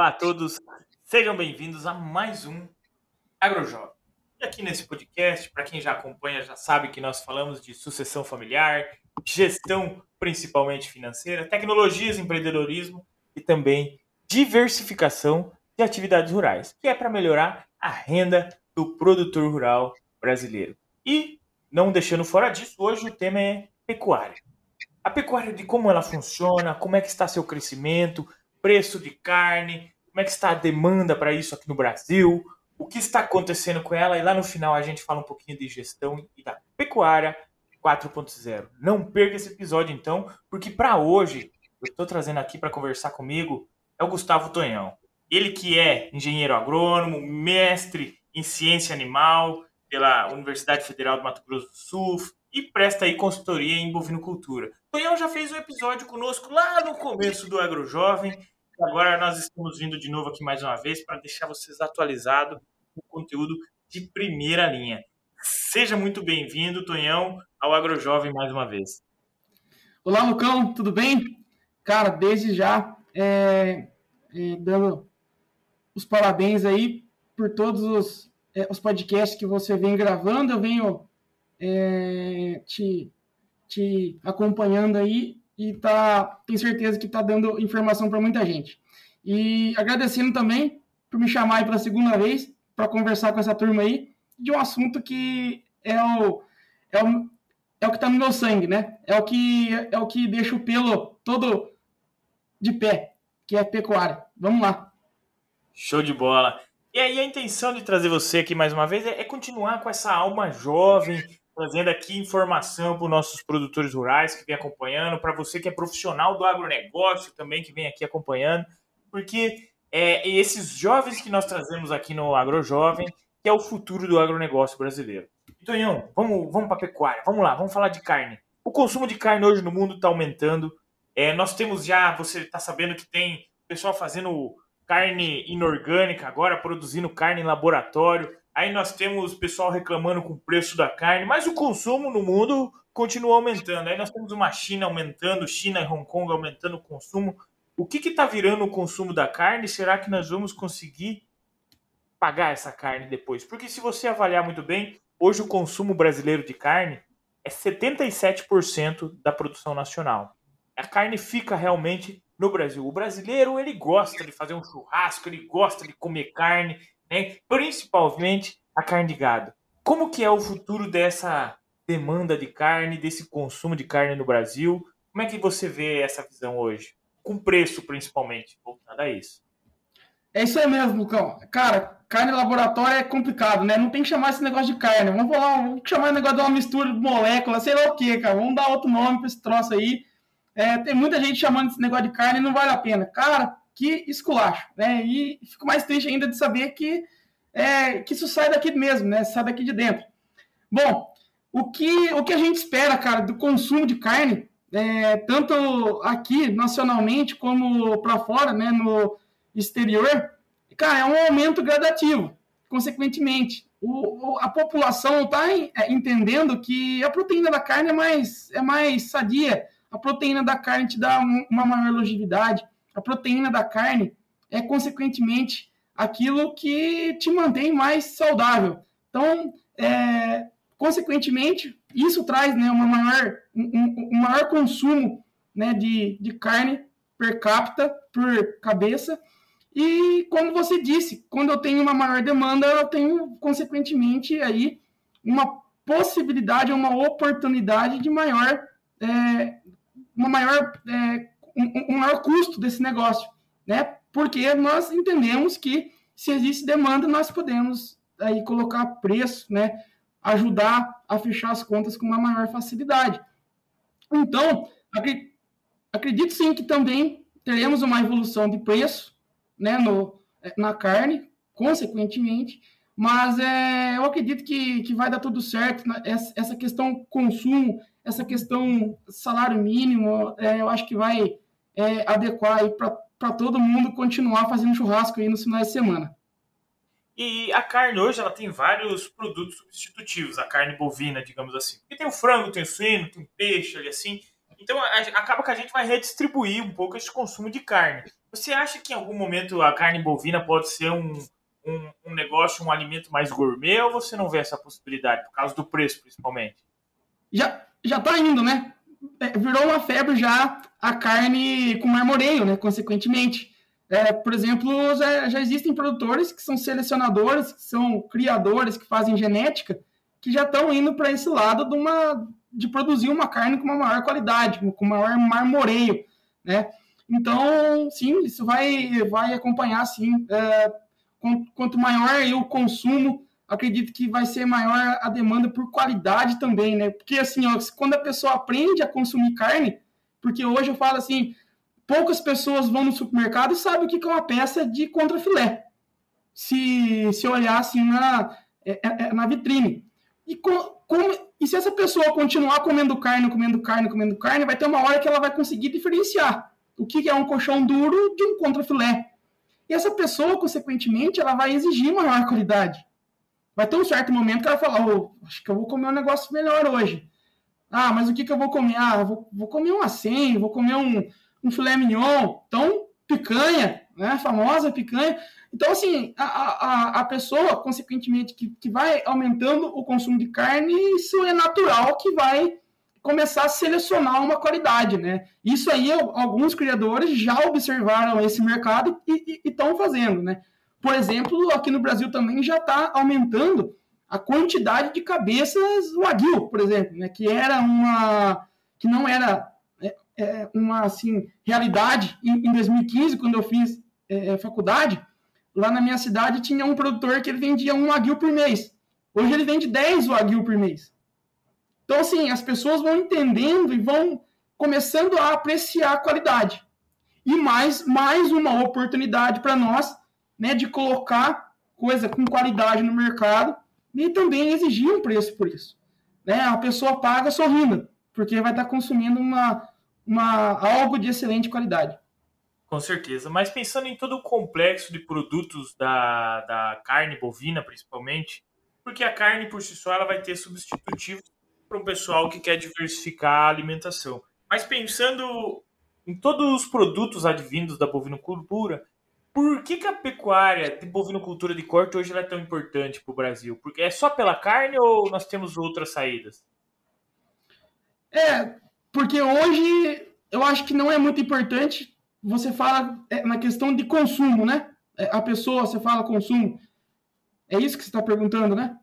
Olá a todos, sejam bem-vindos a mais um AgroJovem. E aqui nesse podcast, para quem já acompanha, já sabe que nós falamos de sucessão familiar, gestão principalmente financeira, tecnologias, empreendedorismo e também diversificação de atividades rurais, que é para melhorar a renda do produtor rural brasileiro. E, não deixando fora disso, hoje o tema é pecuária. A pecuária de como ela funciona, como é que está seu crescimento, preço de carne, como é que está a demanda para isso aqui no Brasil, o que está acontecendo com ela e lá no final a gente fala um pouquinho de gestão e da pecuária 4.0. Não perca esse episódio então, porque para hoje eu estou trazendo aqui para conversar comigo é o Gustavo Tonhão. Ele que é engenheiro agrônomo, mestre em ciência animal pela Universidade Federal do Mato Grosso do Sul e presta aí consultoria em bovinocultura. Tonhão já fez um episódio conosco lá no começo do AgroJovem Agora nós estamos vindo de novo aqui mais uma vez para deixar vocês atualizados com conteúdo de primeira linha. Seja muito bem-vindo, Tonhão, ao AgroJovem mais uma vez. Olá, Lucão, tudo bem? Cara, desde já, é, é, dando os parabéns aí por todos os, é, os podcasts que você vem gravando, eu venho é, te, te acompanhando aí e tá, tenho certeza que está dando informação para muita gente. E agradecendo também por me chamar aí pela segunda vez para conversar com essa turma aí de um assunto que é o, é o, é o que está no meu sangue, né? É o que é o que deixa o pelo todo de pé, que é pecuária. Vamos lá. Show de bola. E aí a intenção de trazer você aqui mais uma vez é, é continuar com essa alma jovem, trazendo aqui informação para os nossos produtores rurais que vem acompanhando, para você que é profissional do agronegócio também que vem aqui acompanhando, porque é esses jovens que nós trazemos aqui no AgroJovem que é o futuro do agronegócio brasileiro. Tonhão, vamos, vamos para a pecuária, vamos lá, vamos falar de carne. O consumo de carne hoje no mundo está aumentando. É, nós temos já, você está sabendo que tem pessoal fazendo carne inorgânica agora, produzindo carne em laboratório. Aí nós temos o pessoal reclamando com o preço da carne, mas o consumo no mundo continua aumentando. Aí nós temos uma China aumentando, China e Hong Kong aumentando o consumo. O que está virando o consumo da carne? Será que nós vamos conseguir pagar essa carne depois? Porque se você avaliar muito bem, hoje o consumo brasileiro de carne é 77% da produção nacional. A carne fica realmente no Brasil. O brasileiro ele gosta de fazer um churrasco, ele gosta de comer carne, né? principalmente a carne de gado. Como que é o futuro dessa demanda de carne, desse consumo de carne no Brasil? Como é que você vê essa visão hoje? Com preço, principalmente, voltando a isso. É isso aí mesmo, Lucão. Cara, carne laboratório é complicado, né? Não tem que chamar esse negócio de carne. Vamos falar, vamos chamar esse negócio de uma mistura de molécula, sei lá o que, cara. Vamos dar outro nome para esse troço aí. É, tem muita gente chamando esse negócio de carne e não vale a pena. Cara, que esculacho, né? E fico mais triste ainda de saber que, é, que isso sai daqui mesmo, né? Sai daqui de dentro. Bom, o que, o que a gente espera, cara, do consumo de carne, é, tanto aqui nacionalmente como para fora, né, no exterior, cara, é um aumento gradativo. Consequentemente, o, a população está é, entendendo que a proteína da carne é mais, é mais sadia, a proteína da carne te dá uma maior longevidade, a proteína da carne é, consequentemente, aquilo que te mantém mais saudável. Então, é, consequentemente, isso traz né, uma maior, um, um maior consumo né, de, de carne per capita, por cabeça. E, como você disse, quando eu tenho uma maior demanda, eu tenho, consequentemente, aí uma possibilidade, uma oportunidade de maior, é, uma maior é, um, um maior custo desse negócio, né? Porque nós entendemos que se existe demanda, nós podemos aí colocar preço, né? Ajudar a fechar as contas com uma maior facilidade. Então, acredito sim que também teremos uma evolução de preço, né? No, na carne, consequentemente, mas é, eu acredito que, que vai dar tudo certo. Né? Essa, essa questão consumo, essa questão salário mínimo, é, eu acho que vai é, adequar para todo mundo continuar fazendo churrasco aí no final de semana. E a carne hoje ela tem vários produtos substitutivos, a carne bovina, digamos assim. Porque tem o frango, tem o suíno, tem o peixe ali assim. Então a, acaba que a gente vai redistribuir um pouco esse consumo de carne. Você acha que em algum momento a carne bovina pode ser um, um, um negócio, um alimento mais gourmet, ou você não vê essa possibilidade, por causa do preço, principalmente? Já, já tá indo, né? É, virou uma febre já a carne com marmoreio, né? Consequentemente. É, por exemplo, já, já, existem produtores que são selecionadores, que são criadores, que fazem genética, que já estão indo para esse lado de, uma, de produzir uma carne com uma maior qualidade, com maior marmoreio, né? Então, sim, isso vai, vai acompanhar, sim. É, quanto maior o consumo, acredito que vai ser maior a demanda por qualidade também, né? Porque, assim, ó, quando a pessoa aprende a consumir carne, porque hoje eu falo assim, poucas pessoas vão no supermercado e sabem o que é uma peça de contrafilé. Se, se olhar assim na, é, é, é, na vitrine. E, com, e se essa pessoa continuar comendo carne, comendo carne, comendo carne, vai ter uma hora que ela vai conseguir diferenciar o que é um colchão duro de um contrafilé. E essa pessoa, consequentemente, ela vai exigir maior qualidade. Vai ter um certo momento que ela fala, oh, acho que eu vou comer um negócio melhor hoje. Ah, mas o que, que eu vou comer? Ah, vou, vou comer um acém, vou comer um, um filé mignon. Então, picanha, né? Famosa picanha. Então, assim, a, a, a pessoa, consequentemente, que, que vai aumentando o consumo de carne, isso é natural que vai começar a selecionar uma qualidade, né? Isso aí, alguns criadores já observaram esse mercado e estão fazendo, né? Por exemplo, aqui no Brasil também já está aumentando a quantidade de cabeças Wagyu, por exemplo, né? Que era uma... que não era é, é, uma, assim, realidade em, em 2015, quando eu fiz é, é, faculdade, lá na minha cidade tinha um produtor que ele vendia um Wagyu por mês. Hoje ele vende 10 Wagyu por mês. Então, assim, as pessoas vão entendendo e vão começando a apreciar a qualidade. E mais, mais uma oportunidade para nós né, de colocar coisa com qualidade no mercado e também exigir um preço por isso. Né? A pessoa paga sorrindo, porque vai estar consumindo uma, uma, algo de excelente qualidade. Com certeza. Mas pensando em todo o complexo de produtos da, da carne bovina, principalmente, porque a carne por si só ela vai ter substitutivos para um pessoal que quer diversificar a alimentação. Mas pensando em todos os produtos advindos da bovinocultura, por que, que a pecuária de bovinocultura de corte hoje é tão importante para o Brasil? Porque é só pela carne ou nós temos outras saídas? É, porque hoje eu acho que não é muito importante. Você fala é, na questão de consumo, né? É, a pessoa, você fala consumo. É isso que você está perguntando, né?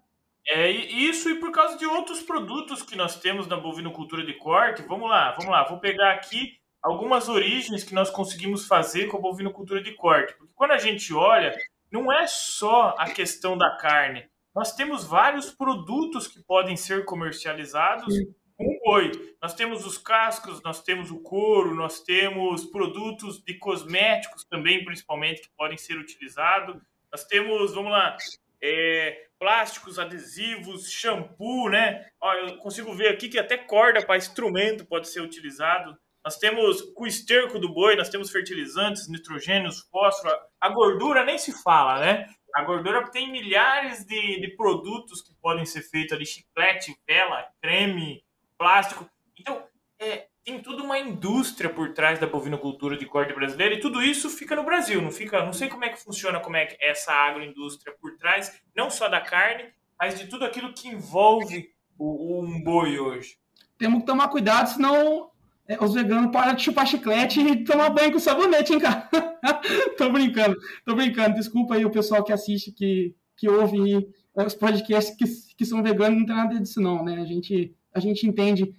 É isso e por causa de outros produtos que nós temos na bovinocultura de corte. Vamos lá, vamos lá. Vou pegar aqui algumas origens que nós conseguimos fazer com a bovinocultura de corte. Porque quando a gente olha, não é só a questão da carne. Nós temos vários produtos que podem ser comercializados com o boi. Nós temos os cascos, nós temos o couro, nós temos produtos de cosméticos também, principalmente, que podem ser utilizados. Nós temos, vamos lá, é, plásticos, adesivos, shampoo, né? Ó, eu consigo ver aqui que até corda para instrumento pode ser utilizado. Nós temos o esterco do boi, nós temos fertilizantes, nitrogênios, fósforo. A gordura nem se fala, né? A gordura tem milhares de, de produtos que podem ser feitos ali, chiclete, vela, creme, plástico. Então, é, tem toda uma indústria por trás da bovinocultura de corte brasileira e tudo isso fica no Brasil, não fica, não sei como é que funciona, como é que essa agroindústria por trás, não só da carne, mas de tudo aquilo que envolve o, um boi hoje. Temos que tomar cuidado, senão é, os veganos param de chupar chiclete e tomar banho com sabonete, hein, cara? tô brincando, tô brincando. Desculpa aí o pessoal que assiste, que, que ouve os podcasts que, que são veganos, não tem nada disso não, né? A gente, a gente entende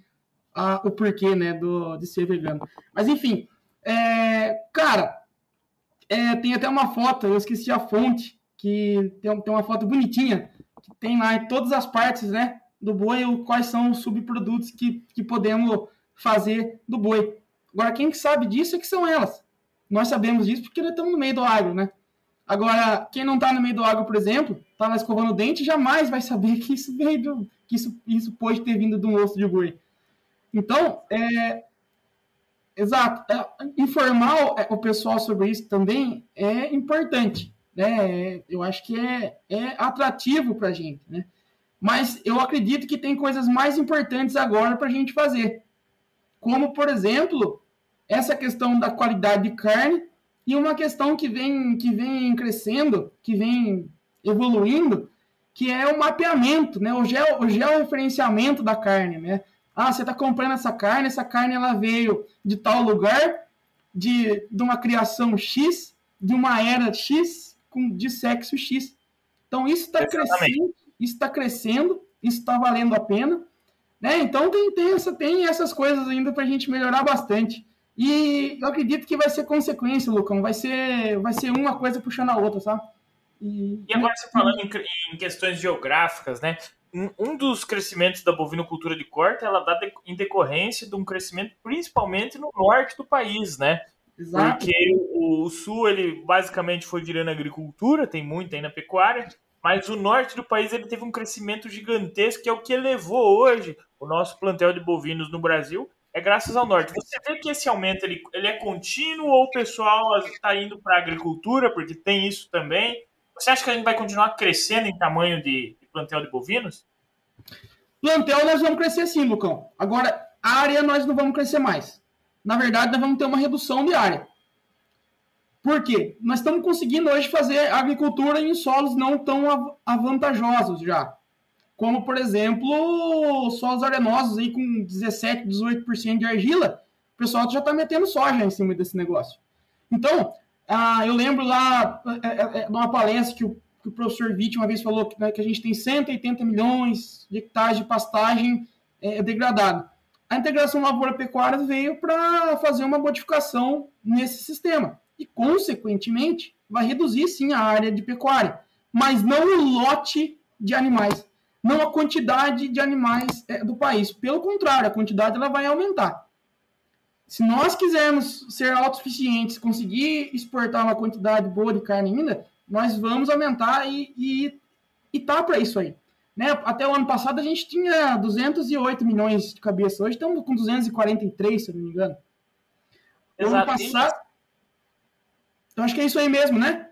a, o porquê, né, do, de ser vegano. Mas enfim, é, cara, é, tem até uma foto, eu esqueci a fonte, que tem, tem uma foto bonitinha, que tem lá em todas as partes, né, do boi, quais são os subprodutos que, que podemos fazer do boi. Agora, quem sabe disso é que são elas. Nós sabemos disso porque nós estamos no meio do agro, né? Agora, quem não está no meio do agro, por exemplo, está lá escovando o dente, jamais vai saber que isso veio do, que isso, isso pode ter vindo de um osso de boi. Então, é, exato, é, informar o pessoal sobre isso também é importante, né? Eu acho que é, é atrativo para a gente, né? Mas eu acredito que tem coisas mais importantes agora para a gente fazer, como, por exemplo, essa questão da qualidade de carne E uma questão que vem, que vem crescendo, que vem evoluindo, que é o mapeamento, né? o, geo, o georreferenciamento da carne. Né? Ah, você está comprando essa carne, essa carne ela veio de tal lugar, de, de uma criação X, de uma era X, com, de sexo X. Então isso está crescendo, isso está crescendo, isso está valendo a pena. Né? Então tem, tem, essa, tem essas coisas ainda para a gente melhorar bastante. E eu acredito que vai ser consequência, Lucão. Vai ser, vai ser uma coisa puxando a outra, sabe? E, e agora você falando em, em, questões geográficas, né? Um, dos crescimentos da bovinocultura de corte, ela dá de, em decorrência de um crescimento principalmente no norte do país, né? Exato. Porque o, o sul, ele basicamente foi virando agricultura, tem muito aí na pecuária, mas o norte do país ele teve um crescimento gigantesco, que é o que elevou hoje o nosso plantel de bovinos no Brasil, é graças ao norte. Você vê que esse aumento ele, ele é contínuo ou o pessoal está indo para a agricultura, porque tem isso também? Você acha que a gente vai continuar crescendo em tamanho de, de plantel de bovinos? Plantel nós vamos crescer sim, Lucão. Agora, área nós não vamos crescer mais. Na verdade, nós vamos ter uma redução de área. Por quê? Nós estamos conseguindo hoje fazer agricultura em solos não tão avantajosos já. Como, por exemplo, solos arenosos aí com 17, 18% de argila. O pessoal já está metendo soja em cima desse negócio. Então, ah, eu lembro lá é, é, é, uma palestra que o, que o professor Witt uma vez falou que, né, que, a gente tem 180 milhões de hectares de pastagem é, degradado. A integração lavoura-pecuária veio para fazer uma modificação nesse sistema e, consequentemente, vai reduzir sim a área de pecuária, mas não o lote de animais, não a quantidade de animais é, do país. Pelo contrário, a quantidade ela vai aumentar. Se nós quisermos ser autossuficientes, conseguir exportar uma quantidade boa de carne ainda, nós vamos aumentar e, e, e tá para isso aí. Né? Até o ano passado a gente tinha 208 milhões de cabeça, hoje estamos com 243, se eu não me engano. Exato. Ano passado, então acho que é isso aí mesmo, né?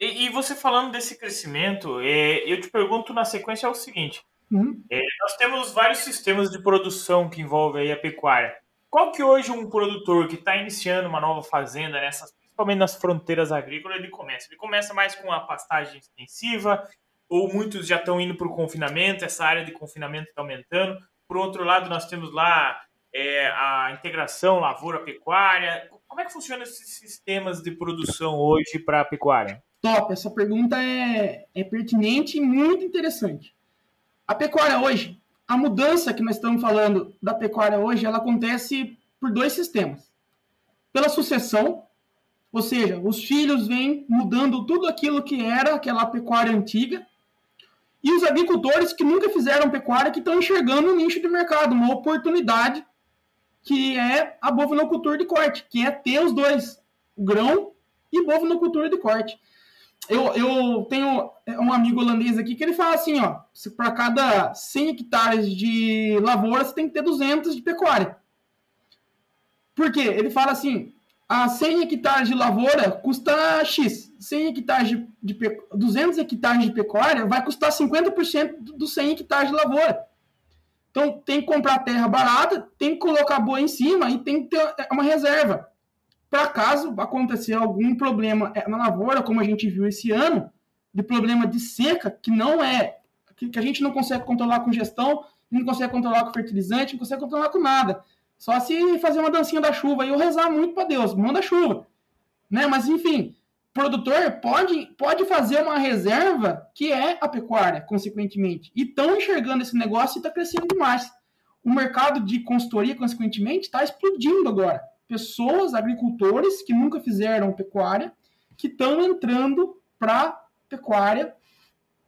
E, e você falando desse crescimento, é, eu te pergunto na sequência é o seguinte: uhum. é, nós temos vários sistemas de produção que envolvem a pecuária. Qual que hoje um produtor que está iniciando uma nova fazenda, nessas, principalmente nas fronteiras agrícolas, ele começa? Ele começa mais com a pastagem extensiva, ou muitos já estão indo para o confinamento, essa área de confinamento está aumentando. Por outro lado, nós temos lá é, a integração lavoura-pecuária. Como é que funcionam esses sistemas de produção hoje para a pecuária? Top, essa pergunta é, é pertinente e muito interessante. A pecuária hoje, a mudança que nós estamos falando da pecuária hoje, ela acontece por dois sistemas. Pela sucessão, ou seja, os filhos vêm mudando tudo aquilo que era aquela pecuária antiga, e os agricultores que nunca fizeram pecuária que estão enxergando um nicho de mercado, uma oportunidade que é a bovinocultura de corte, que é ter os dois, grão e bovinocultura de corte. Eu, eu tenho um amigo holandês aqui que ele fala assim, ó, para cada 100 hectares de lavoura, você tem que ter 200 de pecuária. Por quê? Ele fala assim, a 100 hectares de lavoura custa X, 100 hectares de, de 200 hectares de pecuária vai custar 50% dos 100 hectares de lavoura. Então, tem que comprar terra barata, tem que colocar boa em cima e tem que ter uma reserva. Para caso acontecer algum problema é, na lavoura, como a gente viu esse ano, de problema de seca, que não é, que a gente não consegue controlar com gestão, não consegue controlar com fertilizante, não consegue controlar com nada. Só se fazer uma dancinha da chuva e eu rezar muito para Deus, manda chuva. Né? Mas, enfim, produtor pode, pode fazer uma reserva que é a pecuária, consequentemente. E estão enxergando esse negócio e está crescendo demais. O mercado de consultoria, consequentemente, está explodindo agora. Pessoas, agricultores que nunca fizeram pecuária, que estão entrando para pecuária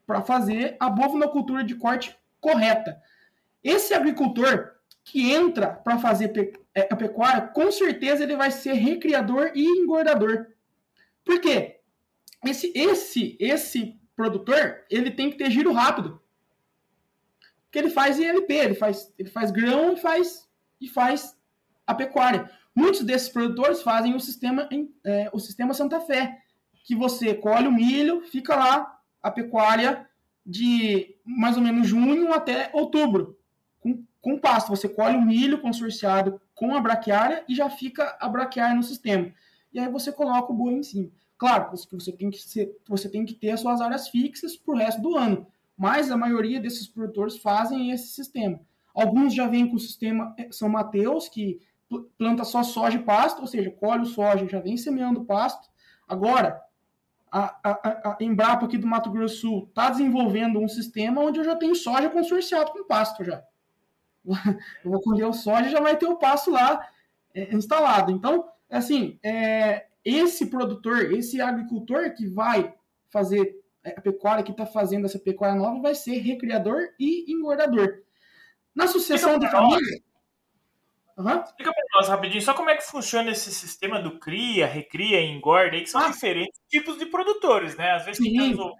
para fazer a bovinocultura de corte correta. Esse agricultor que entra para fazer é, a pecuária, com certeza ele vai ser recriador e engordador por quê? Esse, esse, esse produtor, ele tem que ter giro rápido. Porque ele faz ILP, ele faz, ele faz grão e faz, e faz a pecuária. Muitos desses produtores fazem o sistema, é, o sistema Santa Fé, que você colhe o milho, fica lá a pecuária de mais ou menos junho até outubro, com, com pasto. Você colhe o milho consorciado com a braquiária e já fica a braquiária no sistema. e aí você coloca o boi em cima. Claro, você tem que, ser, você tem que ter as suas áreas fixas para o resto do ano, mas a maioria desses produtores fazem esse sistema. Alguns já vêm com o sistema eh, São Mateus, que planta só soja e pasto, ou seja, colhe o soja, já vem semeando pasto. Agora, a, a, a Embrapa aqui do Mato Grosso do Sul está desenvolvendo um sistema onde eu já tenho soja consorciado com pasto já. Eu vou colher o soja e já vai ter o pasto lá é, instalado. Então, assim, é, esse produtor, esse agricultor que vai fazer é, a pecuária, que está fazendo essa pecuária nova, vai ser recriador e engordador. Na sucessão de família, Uhum. Explica para nós rapidinho só como é que funciona esse sistema do cria, recria e engorda, aí que são ah. diferentes tipos de produtores, né? Às vezes quem está ouvindo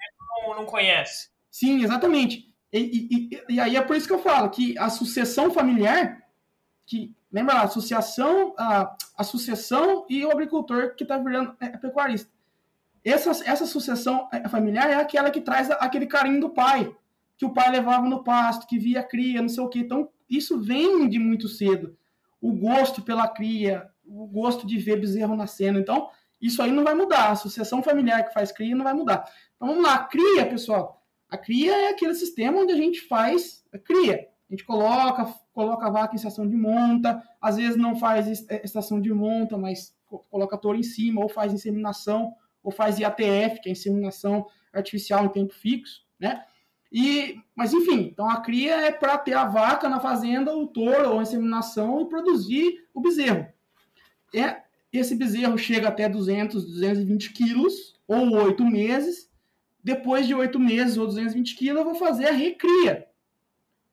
não, não conhece. Sim, exatamente. E, e, e, aí é por isso que eu falo que a sucessão familiar, que lembra lá, a associação, a, a sucessão e o agricultor que está virando é, é, pecuarista. Essa, essa sucessão é, familiar é aquela que traz aquele carinho do pai, que o pai levava no pasto, que via cria, não sei o quê. Então, isso vem de muito cedo o gosto pela cria, o gosto de ver bezerro nascendo. Então, isso aí não vai mudar. A sucessão familiar que faz cria não vai mudar. Então, vamos lá. A cria, pessoal. A cria é aquele sistema onde a gente faz a cria. A gente coloca, coloca a vaca em estação de monta, às vezes não faz é, estação de monta, mas coloca touro em cima, ou faz inseminação, ou faz IATF, que é inseminação artificial em tempo fixo, né? E, mas enfim, então a cria é para ter a vaca na fazenda, o touro ou a inseminação e produzir o bezerro. É, esse bezerro chega até 200, 220 quilos ou oito meses. Depois de oito meses ou 220 quilos, eu vou fazer a recria.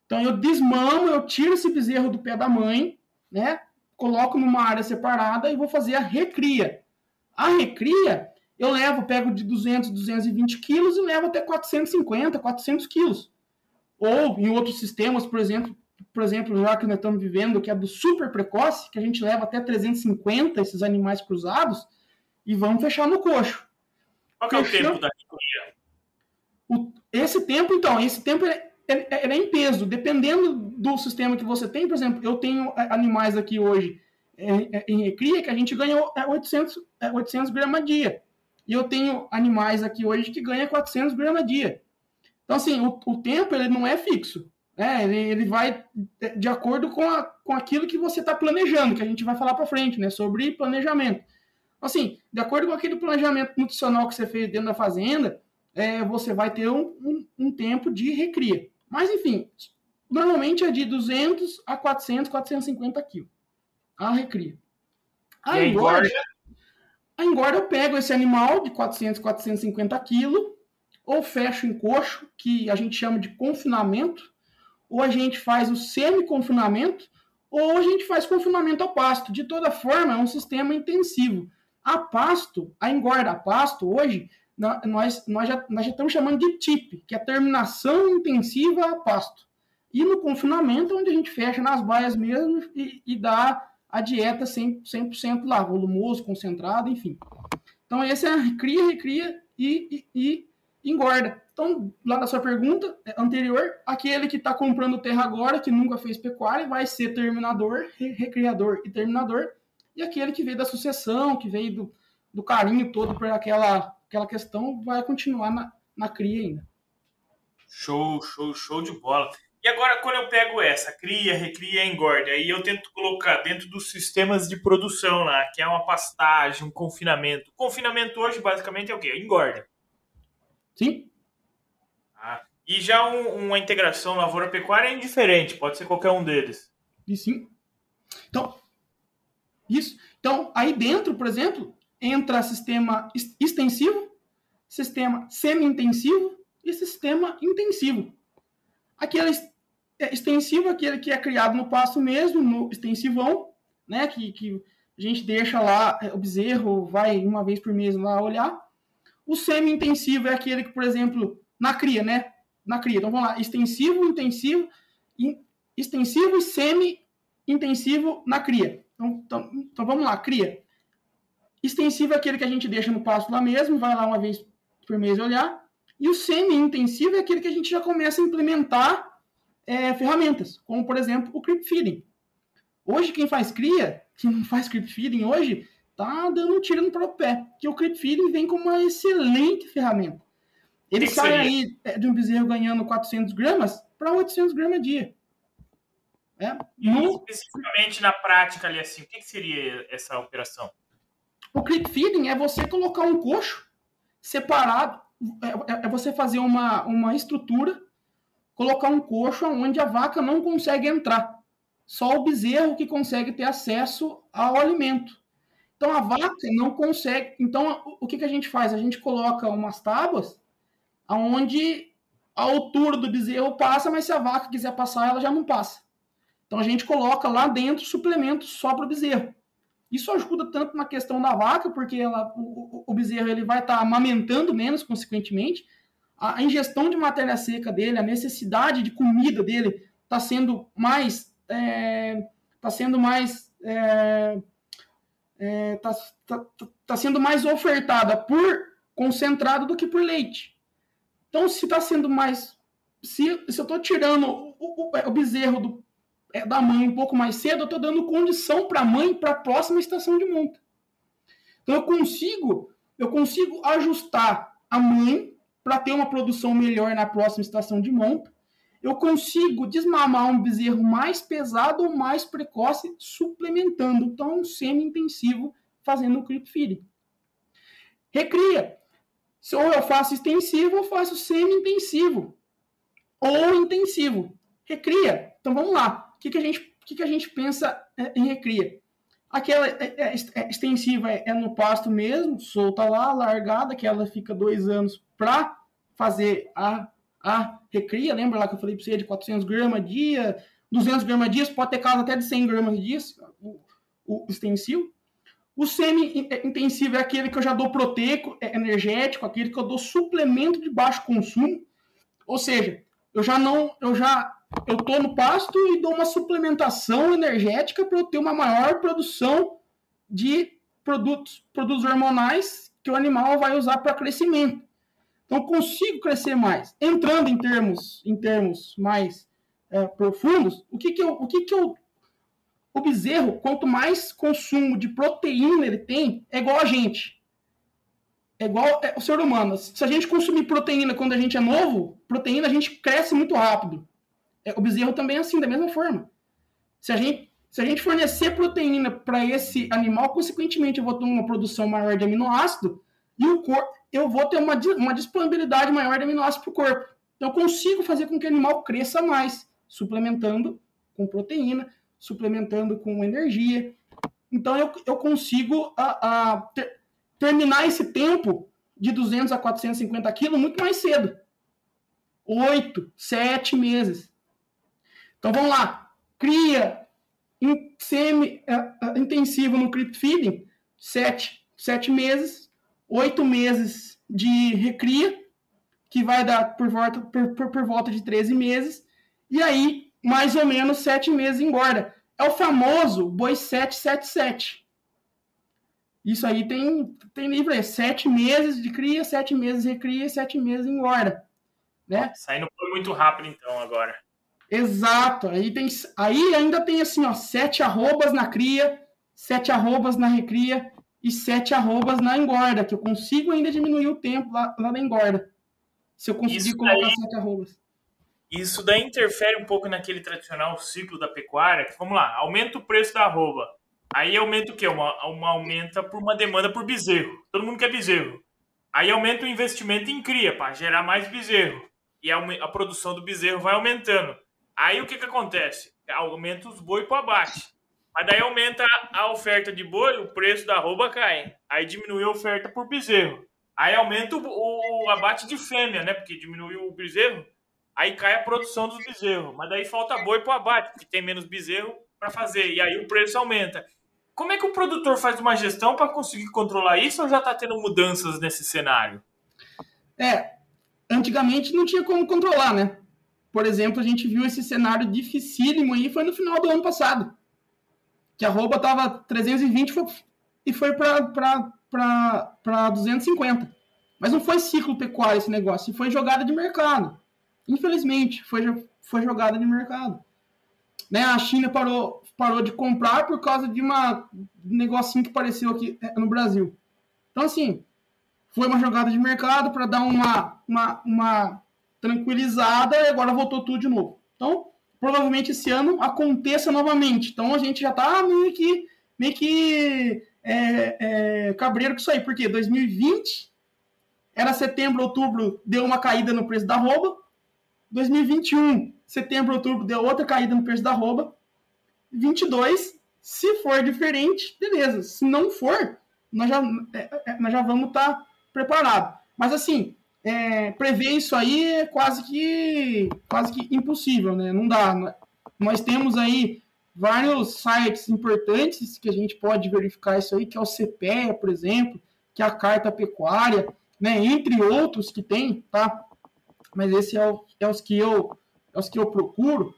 Então eu desmamo, eu tiro esse bezerro do pé da mãe, né? Coloco numa área separada e vou fazer a recria. A recria eu levo, pego de 200, 220 quilos e levo até 450, 400 quilos. Ou em outros sistemas, por exemplo, por exemplo, já que nós estamos vivendo, que é do super precoce, que a gente leva até 350 esses animais cruzados e vamos fechar no coxo. Qual é o tempo da cria? esse tempo, então, esse tempo é, é, é, em peso. Dependendo do sistema que você tem, por exemplo, eu tenho animais aqui hoje é, é, em recria que a gente ganha 800, 800 gramas dia. E eu tenho animais aqui hoje que ganham 400 gramas dia. Então, assim, o, o tempo ele não é fixo. Né? Ele, ele vai de acordo com, a, com aquilo que você está planejando, que a gente vai falar para frente, né? Sobre planejamento. Então, assim, de acordo com aquele planejamento nutricional que você fez dentro da fazenda, é, você vai ter um, um, um tempo de recria. Mas, enfim, normalmente é de 200 a 400, 450 quilos. A recria. A engorda, a engorda eu pego esse animal de 400, 450 quilos, ou fecho em coxo, que a gente chama de confinamento, ou a gente faz o semi-confinamento, ou a gente faz confinamento ao pasto. De toda forma, é um sistema intensivo. A pasto, a engorda a pasto, hoje, nós, nós, já, nós já estamos chamando de TIP, que é terminação intensiva a pasto. E no confinamento, onde a gente fecha nas baias mesmo e, e dá a dieta 100%, 100 lá, volumoso, concentrado, enfim. Então, esse é cria, recria e, e, e engorda. Então, lá na sua pergunta é, anterior, aquele que está comprando terra agora, que nunca fez pecuária, vai ser terminador, recriador e terminador. E aquele que veio da sucessão, que veio do, do carinho todo para aquela, aquela questão, vai continuar na, na cria ainda. Show, show, show de bola. E agora, quando eu pego essa, cria, recria, engorda, aí eu tento colocar dentro dos sistemas de produção lá, que é uma pastagem, um confinamento. Confinamento hoje, basicamente, é o quê? Engorda. Sim. Ah, e já um, uma integração lavoura-pecuária é indiferente, pode ser qualquer um deles. E sim. Então, isso. Então, aí dentro, por exemplo, entra sistema extensivo, sistema semi-intensivo e sistema intensivo. Aquele é, extensivo, aquele que é criado no pasto mesmo, no extensivão, né? Que, que a gente deixa lá, é, o bezerro vai uma vez por mês lá olhar. O semi-intensivo é aquele que, por exemplo, na cria, né? Na cria. Então vamos lá, extensivo, intensivo, in, extensivo e semi-intensivo na cria. Então, então, então, vamos lá, cria. Extensivo é aquele que a gente deixa no pasto lá mesmo, vai lá uma vez por mês olhar. E o semi-intensivo é aquele que a gente já começa a implementar é, ferramentas, como por exemplo o creep feeding. Hoje quem faz cria, quem não faz creep feeding hoje, tá dando um tiro no próprio pé. Que o Creep Feeding vem como uma excelente ferramenta. Ele Que sai seria? aí é, de um bezerro ganhando 400 gramas para 800 gramas a dia. É, no, especificamente na prática ali, assim, o que, que seria essa operação? O creep feeding é você colocar um coxo separado, é, é- é você fazer uma, uma estrutura, colocar um coxo onde a vaca não consegue entrar. Só o bezerro que consegue ter acesso ao alimento. Então a vaca não consegue. Então o- que, que a gente faz? A gente coloca umas tábuas aonde a altura do bezerro passa, mas se a vaca quiser passar, ela já não passa. Então a gente coloca lá dentro suplementos só para o bezerro. Isso ajuda tanto na questão da vaca, porque ela, o, o- bezerro ele vai estar amamentando menos, consequentemente. A, ingestão de matéria seca dele, a necessidade de comida dele está sendo mais. Está sendo mais. É, é, tá, tá- tá sendo mais ofertada por concentrado do que por leite. Então, se está sendo mais. Se, se eu estou tirando o, o- o bezerro do, é, da mãe um pouco mais cedo, eu estou dando condição para a mãe para a próxima estação de monta. Então eu consigo, eu consigo ajustar a mãe para ter uma produção melhor na próxima estação de monta. Eu consigo desmamar um bezerro mais pesado ou mais precoce, suplementando. Então, um semi-intensivo fazendo o creep feeding. Recria. Ou eu faço extensivo ou faço semi-intensivo. Ou intensivo. Recria. Então vamos lá. O que, que, a, gente, que, que a gente pensa é, em recria? Aquela é, é, é, extensiva é, é no pasto mesmo, solta lá, largada, que ela fica dois anos para fazer a, a recria. Lembra lá que eu falei para você de 400 gramas a dia, 200 gramas a dia, pode ter caso até de 100 gramas a dia, o, o extensivo. O semi-intensivo é aquele que eu já dou proteico, é energético, aquele que eu dou suplemento de baixo consumo. Ou seja, eu já não, eu já eu tô no pasto e dou uma suplementação energética para eu ter uma maior produção de produtos, produtos hormonais que o animal vai usar para crescimento. Então consigo crescer mais. Entrando em termos, em termos mais é, profundos, o que que eu, o que que eu o bezerro, quanto mais consumo de proteína ele tem, é igual a gente. É igual é, o ser humano. Se a gente consumir proteína quando a gente é novo, proteína a gente cresce muito rápido. É, o bezerro também é assim, da mesma forma. Se a gente, se a gente fornecer proteína para esse animal, consequentemente eu vou ter uma produção maior de aminoácido e o corpo, eu vou ter uma, uma disponibilidade maior de aminoácido para o corpo. Então eu consigo fazer com que o animal cresça mais, suplementando com proteína, suplementando com energia. Então eu, eu consigo a, a ter, terminar esse tempo de 200 a 450 quilos muito mais cedo. Oito, sete meses. Então vamos lá. Cria em semi-intensivo no creep feeding, sete, sete meses, oito meses de recria, que vai dar por volta, por, por, por volta de 13 meses, e aí mais ou menos sete meses engorda. É o famoso boi 777. Isso aí tem, tem livro aí, sete meses de cria, sete meses recria, sete meses engorda. Né? Foi muito rápido então agora. Exato. Aí, tem, aí ainda tem assim, ó, sete arrobas na cria, sete arrobas na recria e sete arrobas na engorda, que eu consigo ainda diminuir o tempo lá, lá na engorda. Se eu conseguir Isso colocar daí- sete arrobas. Isso daí interfere um pouco naquele tradicional ciclo da pecuária. Que, vamos lá, aumenta o preço da arroba. Aí aumenta o quê? Uma, uma aumenta por uma demanda por bezerro. Todo mundo quer bezerro. Aí aumenta o investimento em cria para gerar mais bezerro. E a, a produção do bezerro vai aumentando. Aí o que, que acontece? Aumenta os boi para abate. Mas daí aumenta a oferta de boi, o preço da arroba cai. Aí diminui a oferta por bezerro. Aí aumenta o, o abate de fêmea, né? Porque diminuiu o bezerro. Aí cai a produção dos bezerros. Mas daí falta boi para abate, porque tem menos bezerro para fazer. E aí o preço aumenta. Como é que o produtor faz uma gestão para conseguir controlar isso ou já está tendo mudanças nesse cenário? É, antigamente não tinha como controlar, né? Por exemplo, a gente viu esse cenário dificílimo aí, foi no final do ano passado. Que a arroba tava 320 foi, e foi para 250. Mas não foi ciclo pecuário esse negócio, foi jogada de mercado. Infelizmente, foi, foi jogada de mercado. né, a China parou, parou de comprar por causa de uma, um negocinho que apareceu aqui é, no Brasil. Então, assim, foi uma jogada de mercado para dar uma, uma, uma tranquilizada e agora voltou tudo de novo. Então, provavelmente esse ano aconteça novamente. Então, a gente já está meio que, meio que é, é, cabreiro com isso aí, porque 2020 era setembro, outubro, deu uma caída no preço da rouba. 2021, setembro, outubro, deu outra caída no preço da rouba. 22, se for diferente, beleza. Se não for, nós já, é, é, nós já vamos estar tá preparados. Mas assim, é, prever isso aí é quase que, quase que impossível, né? Não dá. Nós temos aí vários sites importantes que a gente pode verificar isso aí, que é o CPEA, por exemplo, que é a Carta Pecuária, né? Entre outros que tem, tá? Mas esse é, o, é os que eu é os que eu procuro,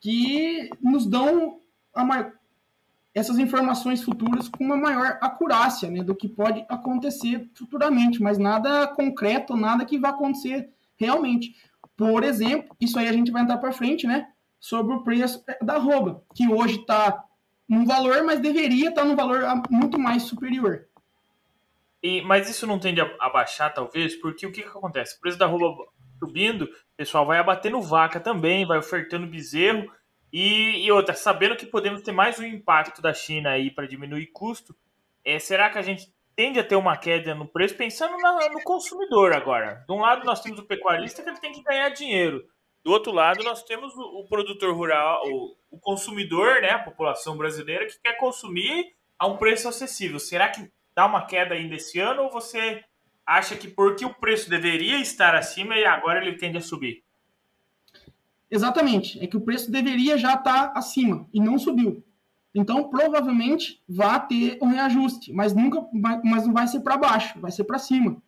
que nos dão a, essas informações futuras com uma maior acurácia né, do que pode acontecer futuramente, mas nada concreto, nada que vai acontecer realmente. Por exemplo, isso aí a gente vai entrar para frente, né? Sobre o preço da arroba, que hoje está num valor, mas deveria estar tá num valor muito mais superior. E, mas isso não tende a, baixar, talvez, porque o que, que acontece? O preço da arroba subindo, o pessoal vai abatendo vaca também, vai ofertando bezerro. E, e outra, sabendo que podemos ter mais um impacto da China aí para diminuir custo, é, será que a gente tende a ter uma queda no preço pensando na, no consumidor agora? De um lado nós temos o pecuarista que ele tem que ganhar dinheiro. Do outro lado, nós temos o, o produtor rural, o, o, consumidor, né, a população brasileira, que quer consumir a um preço acessível. Será que dá uma queda ainda esse ano ou você acha que porque o preço deveria estar acima e agora ele tende a subir? Exatamente, é que o preço deveria já estar acima e não subiu. Então, provavelmente vai ter um reajuste, mas nunca, mas não vai ser para baixo, vai ser para cima.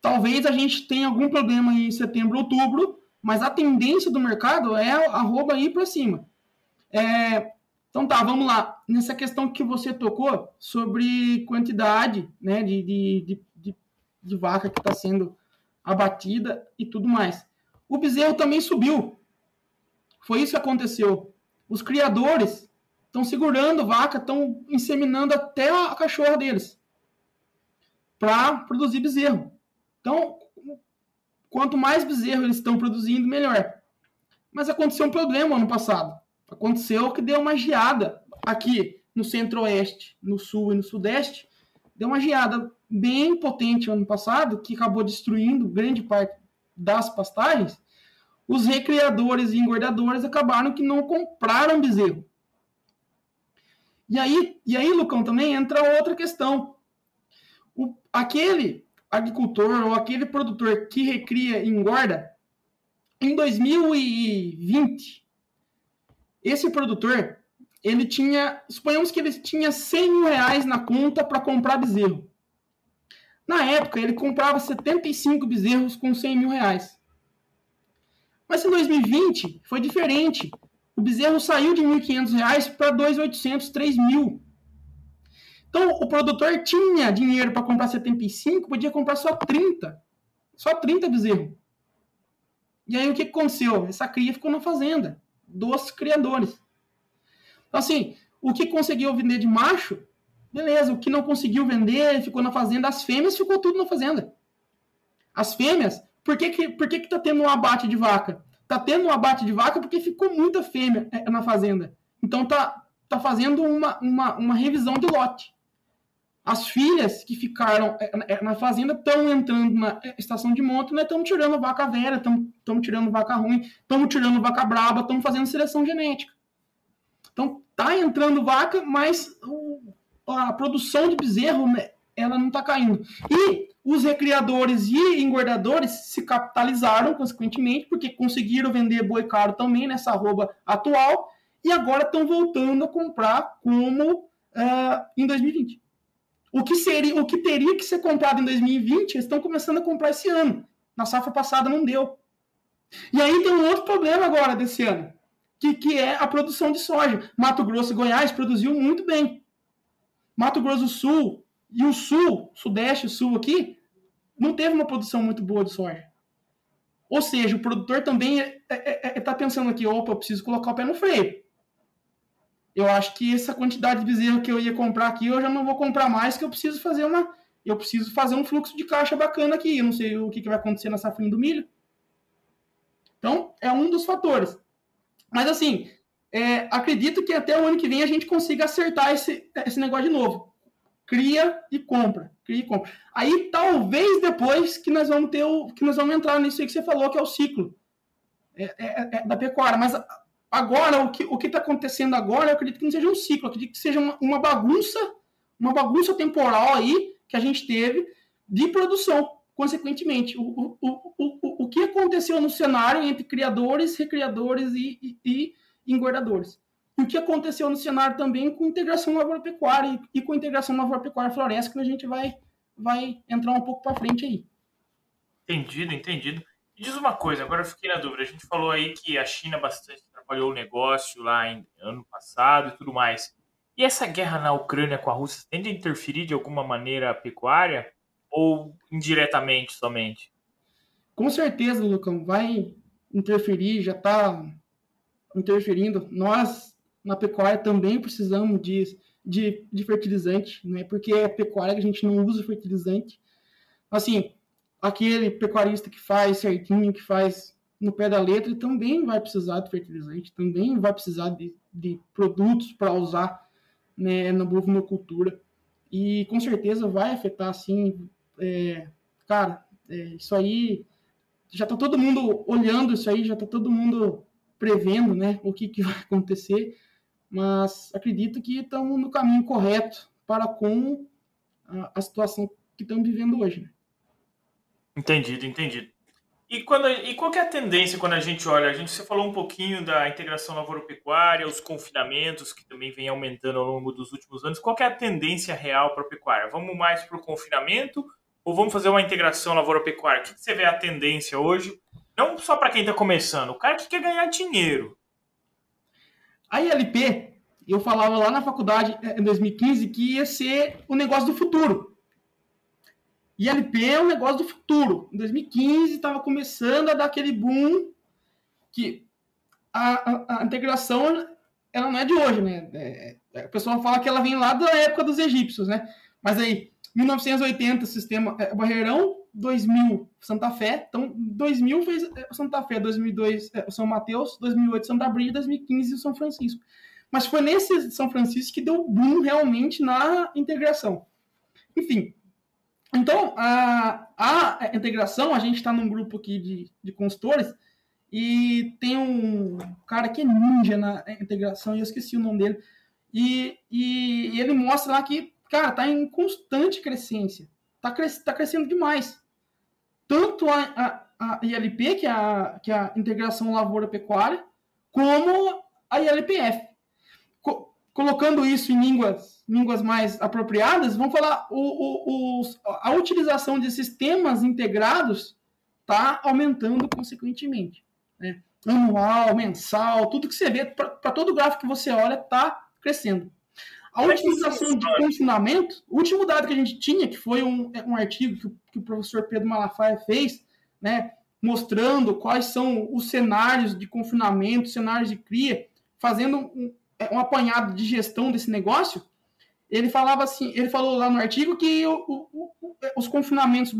Talvez a gente tenha algum problema em setembro, outubro, mas a tendência do mercado é arroba ir para cima. É, então tá, vamos lá. Nessa questão que você tocou sobre quantidade né, de, de, de, de vaca que está sendo abatida e tudo mais. O bezerro também subiu. Foi isso que aconteceu. Os criadores estão segurando vaca, estão inseminando até a cachorra deles para produzir bezerro. Então, quanto mais bezerro eles estão produzindo, melhor. Mas aconteceu um problema ano passado. Aconteceu que deu uma geada aqui no centro-oeste, no sul e no sudeste. Deu uma geada bem potente ano passado, que acabou destruindo grande parte das pastagens. Os recriadores e engordadores acabaram que não compraram bezerro. E aí, e aí, Lucão, também entra outra questão. O, aquele agricultor ou aquele produtor que recria e engorda, em 2020, esse produtor, ele tinha, suponhamos que ele tinha 100 mil reais na conta para comprar bezerro. Na época, ele comprava 75 bezerros com 100 mil reais. Mas em 2020 foi diferente. O bezerro saiu de 1.500 reais para 2.800, 3.000. Então, o produtor tinha dinheiro para comprar 75, podia comprar só 30. Só 30 bezerros. E aí, o que aconteceu? Essa cria ficou na fazenda dos criadores. Então, assim, o que conseguiu vender de macho, beleza. O que não conseguiu vender, ficou na fazenda. As fêmeas, ficou tudo na fazenda. As fêmeas, por que que, por que que tá tendo um abate de vaca? Tá tendo um abate de vaca porque ficou muita fêmea é, na fazenda. Então, tá, tá fazendo uma, uma, uma revisão de lote. As filhas que ficaram é, é, na fazenda estão entrando na estação de monta, né? Estão tirando vaca velha, estão tirando vaca ruim, estão tirando vaca braba, estão fazendo seleção genética. Então tá entrando vaca, mas a produção de bezerro né, ela não está caindo. E os recriadores e engordadores se capitalizaram, consequentemente, porque conseguiram vender boi caro também nessa arroba atual e agora estão voltando a comprar como uh, em 2020. O que, seria, o que teria que ser comprado em 2020, eles estão começando a comprar esse ano. Na safra passada não deu. E aí tem um outro problema agora desse ano, que, que é a produção de soja. Mato Grosso e Goiás produziu muito bem. Mato Grosso do Sul e o Sul, Sudeste e Sul aqui, não teve uma produção muito boa de soja. Ou seja, o produtor também está é, é, é, tá pensando aqui, opa, eu preciso colocar o pé no freio. Eu acho que essa quantidade de bezerro que eu ia comprar aqui, eu já não vou comprar mais, que eu preciso fazer uma, eu preciso fazer um fluxo de caixa bacana aqui. Eu não sei o que, que vai acontecer na safrinha do milho. Então, é um dos fatores. Mas, assim, é, acredito que até o ano que vem a gente consiga acertar esse, esse negócio de novo. Cria e compra. Cria e compra. Aí, talvez depois que nós vamos ter o. que nós vamos entrar nisso aí que você falou, que é o ciclo é, é, é da pecuária. Mas agora, o que o está acontecendo agora, eu acredito que não seja um ciclo, acredito que seja uma, uma bagunça, uma bagunça temporal aí que a gente teve de produção consequentemente, o, o, o, o, o que aconteceu no cenário entre criadores, recriadores e, e, e engordadores. E o que aconteceu no cenário também com integração lavoura-pecuária e, e com integração lavoura-pecuária-floresta, que a gente vai, vai entrar um pouco para frente aí. Entendido, entendido. E diz uma coisa, agora eu fiquei na dúvida. A gente falou aí que a China bastante trabalhou o negócio lá em ano passado e tudo mais. E essa guerra na Ucrânia com a Rússia tende a interferir de alguma maneira a pecuária? ou indiretamente somente? Com certeza, Lucão, vai interferir, já está interferindo. Nós, na pecuária, também precisamos de, de, de fertilizante, não é porque é pecuária que a gente não usa fertilizante. Assim, aquele pecuarista que faz certinho, que faz no pé da letra, também vai precisar de fertilizante, também vai precisar de, de produtos para usar né, na bovinocultura. E com certeza vai afetar, sim, é, cara, é, isso aí já está todo mundo olhando isso aí, já está todo mundo prevendo, né, o que, que vai acontecer, mas acredito que estamos no caminho correto para com a, a situação que estamos vivendo hoje. Né? Entendido, entendido. E, quando, e qual é a tendência quando a gente olha? A gente você falou um pouquinho da integração lavoura-pecuária, os confinamentos que também vem aumentando ao longo dos últimos anos. Qual é a tendência real para a pecuária? Vamos mais para o confinamento ou vamos fazer uma integração lavoura-pecuária? O que você vê a tendência hoje? Não só para quem está começando, o cara que quer ganhar dinheiro. A ILP, eu falava lá na faculdade eh, em 2015 que ia ser o negócio do futuro. ILP é um negócio do futuro. Em 2015 estava começando a dar aquele boom que a, a, a, integração ela não é de hoje, né? É, é, a pessoa fala que ela vem lá da época dos egípcios, né? Mas aí 1980, sistema é, Barreirão, 2000, Santa Fé. Então, 2000 fez é, Santa Fé, 2002 é, São Mateus, 2008 Santa Brígida, 2015 São Francisco. Mas foi nesse São Francisco que deu boom realmente na integração. Enfim, então, a, a integração, a gente está num grupo aqui de, de consultores e tem um cara que é ninja na integração, e eu esqueci o nome dele, e, e, e ele mostra lá que cara, tá em constante crescência. Tá, tá crescendo demais. Tanto a, a, a ILP, que é a, que é a Integração Lavoura-Pecuária, como a ILPF. Co colocando isso em línguas, línguas mais apropriadas, vamos falar o, o, o, a utilização de sistemas integrados está aumentando consequentemente. Né? Anual, mensal, tudo que você vê, para todo gráfico que você olha, está crescendo. A utilização de confinamento, o último dado que a gente tinha, que foi um, um artigo que o, que o professor Pedro Malafaia fez, né, mostrando quais são os cenários de confinamento, cenários de cria, fazendo um, é, um apanhado de gestão desse negócio, ele falava assim, ele falou lá no artigo que o, o, o, os confinamentos,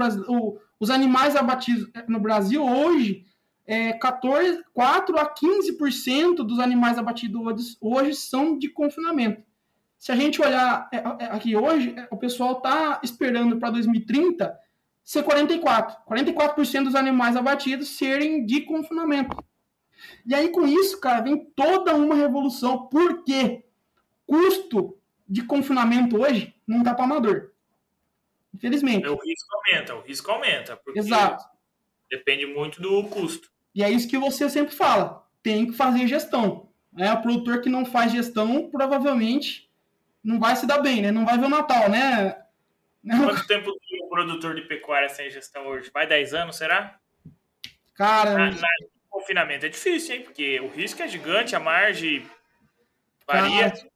os animais abatidos no Brasil hoje, é 14, 4 a 15% dos animais abatidos hoje, hoje são de confinamento. Se a gente olhar é, é, aqui hoje, é, o pessoal está esperando para 2030 ser 44. 44% dos animais abatidos serem de confinamento. E aí, com isso, cara, vem toda uma revolução. Porque custo de confinamento hoje não tá para amador. Infelizmente. O risco aumenta, o risco aumenta. Exato. Depende muito do custo. E é isso que você sempre fala. Tem que fazer gestão. É, o produtor que não faz gestão, provavelmente não vai se dar bem, né? Não vai ver o Natal, né? Quanto tempo tem um produtor de pecuária sem gestão hoje? Vai 10 anos, será? Cara. Na, na, confinamento é difícil, hein? Porque o risco é gigante, a margem varia. Cara.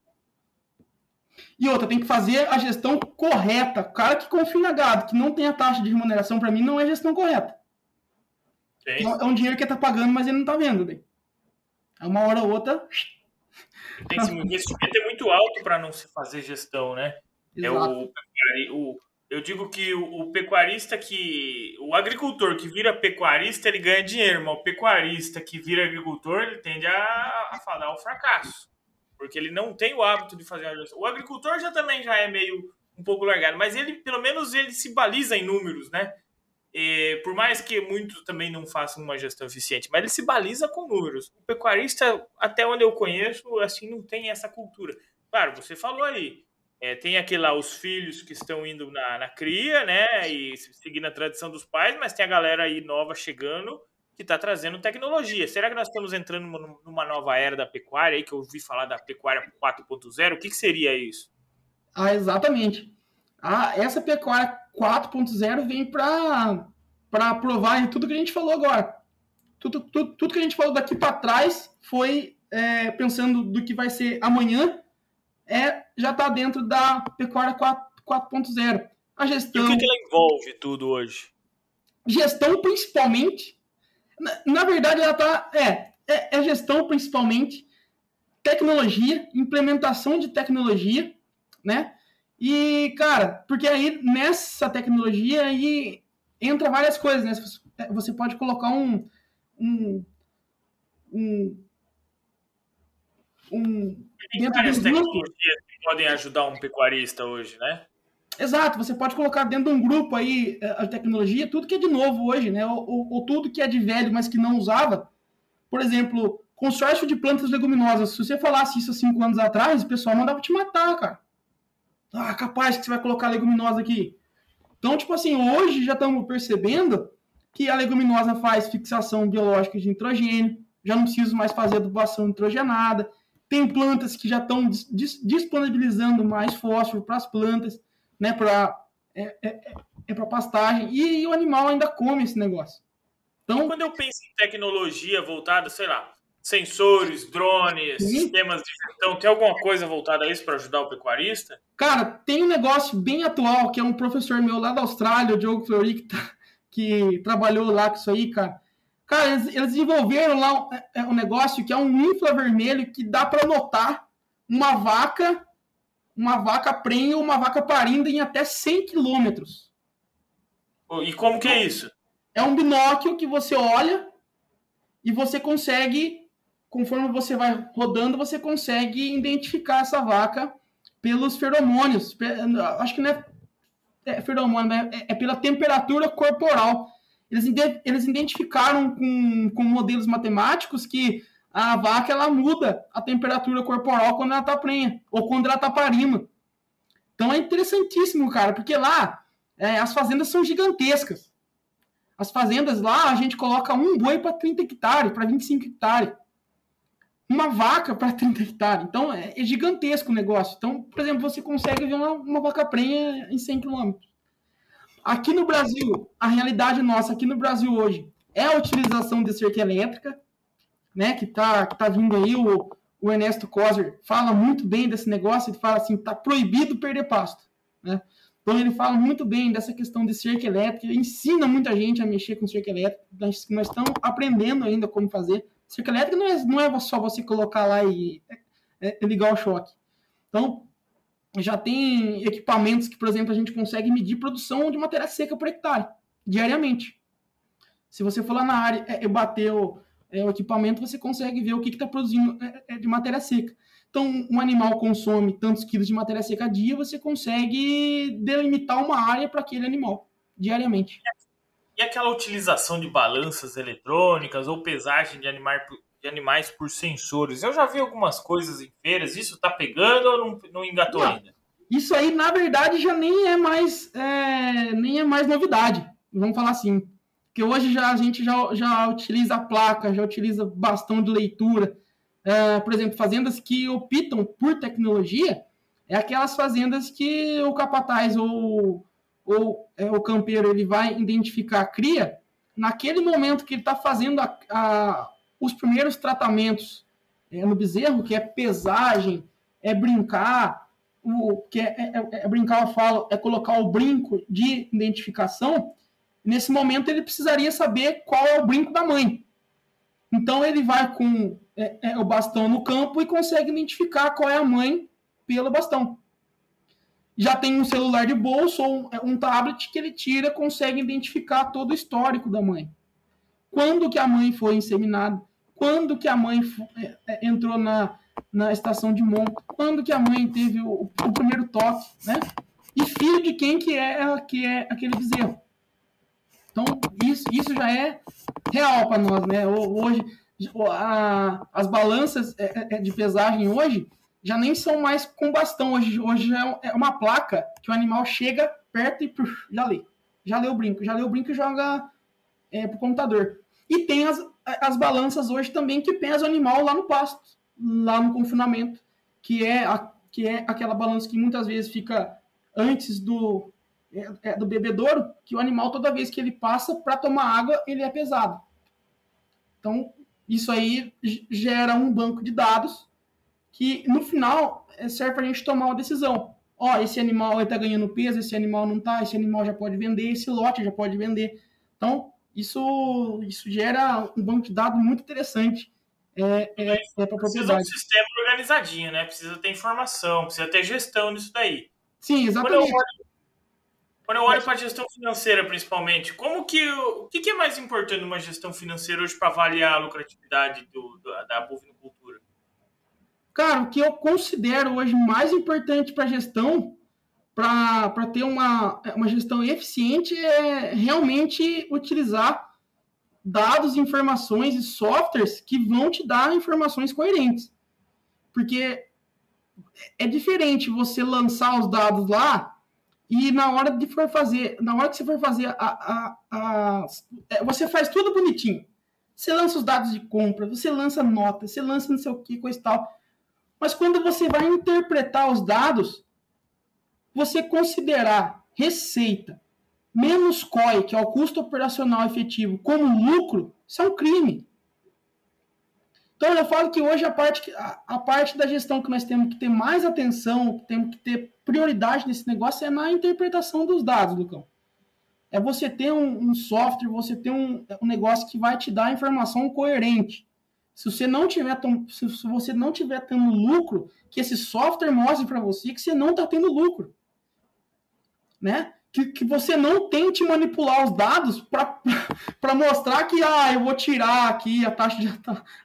E outra, tem que fazer a gestão correta. O cara que confina gado, que não tem a taxa de remuneração, para mim, não é gestão correta. É, é um dinheiro que ele tá pagando, mas ele não tá vendo. Daí. É uma hora ou outra. Esse é muito alto para não se fazer gestão, né? Exato. É o, o, eu digo que o, o, pecuarista que. O agricultor que vira pecuarista, ele ganha dinheiro, mas o pecuarista que vira agricultor, ele tende a, a falar o fracasso. Porque ele não tem o hábito de fazer a gestão. O agricultor já também já é meio um pouco largado, mas ele, pelo menos, ele se baliza em números, né? E, por mais que muitos também não façam uma gestão eficiente, mas ele se baliza com números. O pecuarista, até onde eu conheço, assim, não tem essa cultura. Claro, você falou aí, é, tem aqui lá os filhos que estão indo na, na cria, né? E seguindo a tradição dos pais, mas tem a galera aí nova chegando que está trazendo tecnologia. Será que nós estamos entrando numa, numa nova era da pecuária aí, que eu ouvi falar da pecuária 4.0? O que, que seria isso? Ah, exatamente. Ah, essa pecuária 4.0 vem para provar tudo que a gente falou agora. Tudo, tudo, tudo que a gente falou daqui para trás foi é, pensando do que vai ser amanhã, é, já está dentro da pecuária 4.0. A gestão. E o que, que ela envolve tudo hoje? Gestão, principalmente. Na, na verdade, ela está. É, é, é gestão, principalmente. Tecnologia, implementação de tecnologia, né? E, cara, porque aí nessa tecnologia aí entra várias coisas, né? Você pode colocar um, um, um, um dentro várias tecnologias que podem ajudar um pecuarista hoje, né? Exato, você pode colocar dentro de um grupo aí eh, a tecnologia, tudo que é de novo hoje, né? Ou, ou, ou tudo que é de velho, mas que não usava. Por exemplo, consórcio de plantas leguminosas. Se você falasse isso há cinco anos atrás, o pessoal mandava te matar, cara. Ah, capaz que você vai colocar leguminosa aqui. Então, tipo assim, hoje já estamos percebendo que a leguminosa faz fixação biológica de nitrogênio, já não preciso mais fazer adubação nitrogenada. Tem plantas que já estão dis disponibilizando mais fósforo para as plantas, né, para é, é, é, é para pastagem e, e, o animal ainda come esse negócio. Então, quando eu penso em tecnologia voltada, sei lá, sensores, drones, Sim. sistemas de gestão, tem alguma coisa voltada a isso para ajudar o pecuarista? Cara, tem um negócio bem atual, que é um professor meu lá da Austrália, o Diogo Fleury, que, tá, que trabalhou lá com isso aí, cara. Cara, eles, eles desenvolveram lá um, é, é um, negócio que é um infravermelho que dá para notar uma vaca, uma vaca prenha ou uma vaca parindo em até 100 quilômetros. E como que é isso? É um binóculo que você olha e você consegue conforme você vai rodando, você consegue identificar essa vaca pelos feromônios. Acho que não é, é feromônio, né? é, é pela temperatura corporal. Eles, eles identificaram com, com modelos matemáticos que a vaca ela muda a temperatura corporal quando ela está prenha ou quando ela está parindo. Então é interessantíssimo, cara, porque lá é, as fazendas são gigantescas. As fazendas lá, a gente coloca um boi para 30 hectares, para 25 hectares uma vaca para 30 hectares. Então é, é, gigantesco o negócio. Então, por exemplo, você consegue ver uma, uma vaca prenha em 100 km. Aqui no Brasil, a realidade nossa aqui no Brasil hoje é a utilização de cerca elétrica, né? Que tá, que tá vindo aí o, o Ernesto Coser fala muito bem desse negócio, ele fala assim, tá proibido perder pasto, né? Então ele fala muito bem dessa questão de cerca elétrica, ensina muita gente a mexer com cerca elétrica, nós, nós estamos aprendendo ainda como fazer, Cerca elétrica não é, não é só você colocar lá e é, é ligar o choque. Então, já tem equipamentos que, por exemplo, a gente consegue medir produção de matéria seca por hectare, diariamente. Se você for lá na área e é, bater o, é, o, equipamento, você consegue ver o que está produzindo é, é, de matéria seca. Então, um animal consome tantos quilos de matéria seca a dia, você consegue delimitar uma área para aquele animal, diariamente. E aquela utilização de balanças eletrônicas ou pesagem de, animar, de animais por sensores? Eu já vi algumas coisas em feiras, isso está pegando ou não, não engatou não, ainda? Isso aí, na verdade, já nem é mais é, nem é mais novidade. Vamos falar assim. Porque hoje já, a gente já, já utiliza placa, já utiliza bastão de leitura. É, por exemplo, fazendas que optam por tecnologia é aquelas fazendas que o capataz ou ou é, o campeiro ele vai identificar a cria, naquele momento que ele está fazendo a, a, os primeiros tratamentos é, no bezerro, que é pesagem, é brincar, o que é, é, é, é brincar, eu falo, é colocar o brinco de identificação, Nesse momento, ele precisaria saber qual é o brinco da mãe. Então, ele vai com é, o bastão no campo e consegue identificar qual é a mãe pelo bastão. Já tem um celular de bolso ou um, tablet que ele tira, consegue identificar todo o histórico da mãe. Quando que a mãe foi inseminada, quando que a mãe é, é, entrou na, na estação de monta, quando que a mãe teve o, o, primeiro toque, né? E filho de quem que é, que é aquele bezerro. Então, isso, isso já é real para nós, né? Hoje, a, as balanças é, de pesagem hoje já nem são mais com bastão. Hoje, hoje é uma placa que o animal chega perto e puf, já lê. Já lê o brinco. Já lê o brinco e joga é, pro computador. E tem as, as balanças hoje também que pesa o animal lá no pasto, lá no confinamento, que é, a, que é aquela balança que muitas vezes fica antes do, é, é, do bebedouro, que o animal, toda vez que ele passa para tomar água, ele é pesado. Então, isso aí gera um banco de dados que, no final, é, serve para a gente tomar uma decisão. Ó, esse animal está ganhando peso, esse animal não está, esse animal já pode vender, esse lote já pode vender. Então, isso, isso gera um banco de dados muito interessante é, é, é para a propriedade. Precisa um sistema organizadinho, né? Precisa ter informação, precisa ter gestão nisso daí. Sim, exatamente. Quando eu olho, olho para a gestão financeira, principalmente, como que o que, que, é mais importante numa gestão financeira hoje para avaliar a lucratividade do, do, da bovinocultura? Cara, o que eu considero hoje mais importante para a gestão para ter uma, uma gestão eficiente é realmente utilizar dados, informações e softwares que vão te dar informações coerentes. Porque é diferente você lançar os dados lá e na hora de for fazer, na hora que você for fazer a, a, a, é, você faz tudo bonitinho. Você lança os dados de compra, você lança nota, você lança não sei o que, coisa e tal. Mas quando você vai interpretar os dados, você considerar receita menos COI, que é o custo operacional efetivo, como lucro, isso é um crime. Então eu falo que hoje a parte, a, parte da gestão que nós temos que ter mais atenção, temos que ter prioridade nesse negócio é na interpretação dos dados, Lucão. É você ter um, um software, você ter um, um, negócio que vai te dar informação coerente. Se você não tiver se você não tiver tendo lucro, que esse software mostre para você que você não está tendo lucro né? Que, que você não tente manipular os dados para mostrar que ah, eu vou tirar aqui a taxa de,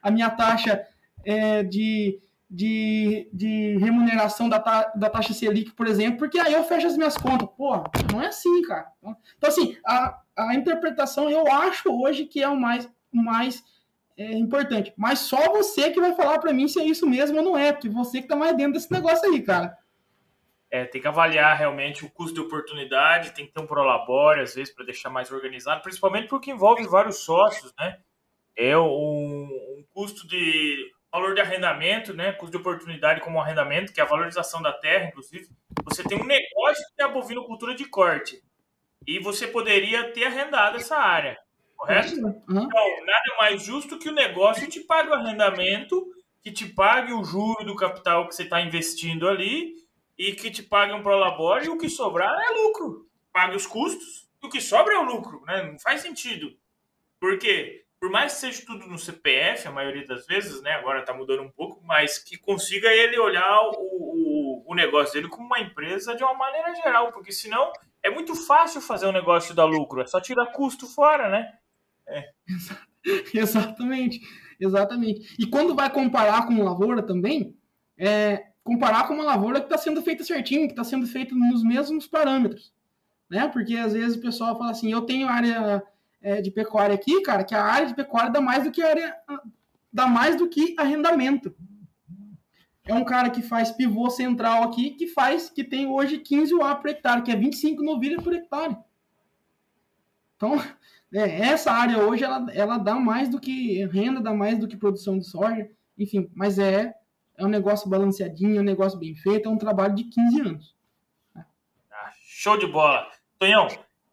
a minha taxa é, de, de, de remuneração da, ta, da taxa Selic, por exemplo, porque aí eu fecho as minhas contas. Porra, não é assim, cara. Então, assim, a, a interpretação eu acho hoje que é o mais, mais é, importante. Mas só você que vai falar para mim se é isso mesmo ou não é, porque você que tá mais dentro desse negócio aí, cara. É, tem que avaliar realmente o custo de oportunidade, tem que ter um prolabore, às vezes, para deixar mais organizado, principalmente porque envolve vários sócios, né? É um, um, custo de valor de arrendamento, né? Custo de oportunidade como arrendamento, que é a valorização da terra, inclusive. Você tem um negócio que é a bovinocultura de corte. E você poderia ter arrendado essa área, correto? Uhum. Então, nada mais justo que o negócio te pague o arrendamento, que te pague o juro do capital que você está investindo ali e que te paguem um prolabore e o que sobrar é lucro. Pague os custos e o que sobra é o lucro, né? Não faz sentido. Por quê? Por mais que seja tudo no CPF, a maioria das vezes, né? Agora está mudando um pouco, mas que consiga ele olhar o, o, o negócio dele como uma empresa de uma maneira geral, porque senão é muito fácil fazer um negócio dar lucro, é só tirar custo fora, né? Exatamente, exatamente. E quando vai comparar com lavoura também, é, comparar com uma lavoura que está sendo feita certinho, que está sendo feita nos mesmos parâmetros. Né? Porque às vezes o pessoal fala assim, eu tenho área é, de pecuária aqui, cara, que a área de pecuária dá mais do que área, dá mais do que arrendamento. É um cara que faz pivô central aqui, que faz, que tem hoje 15 UA por hectare, que é 25 novilhas por hectare. Então, é, essa área hoje, ela, ela dá mais do que renda, dá mais do que produção de soja, enfim, mas é é um negócio balanceadinho, é um negócio bem feito, é um trabalho de 15 anos. Ah, show de bola. Tonhão,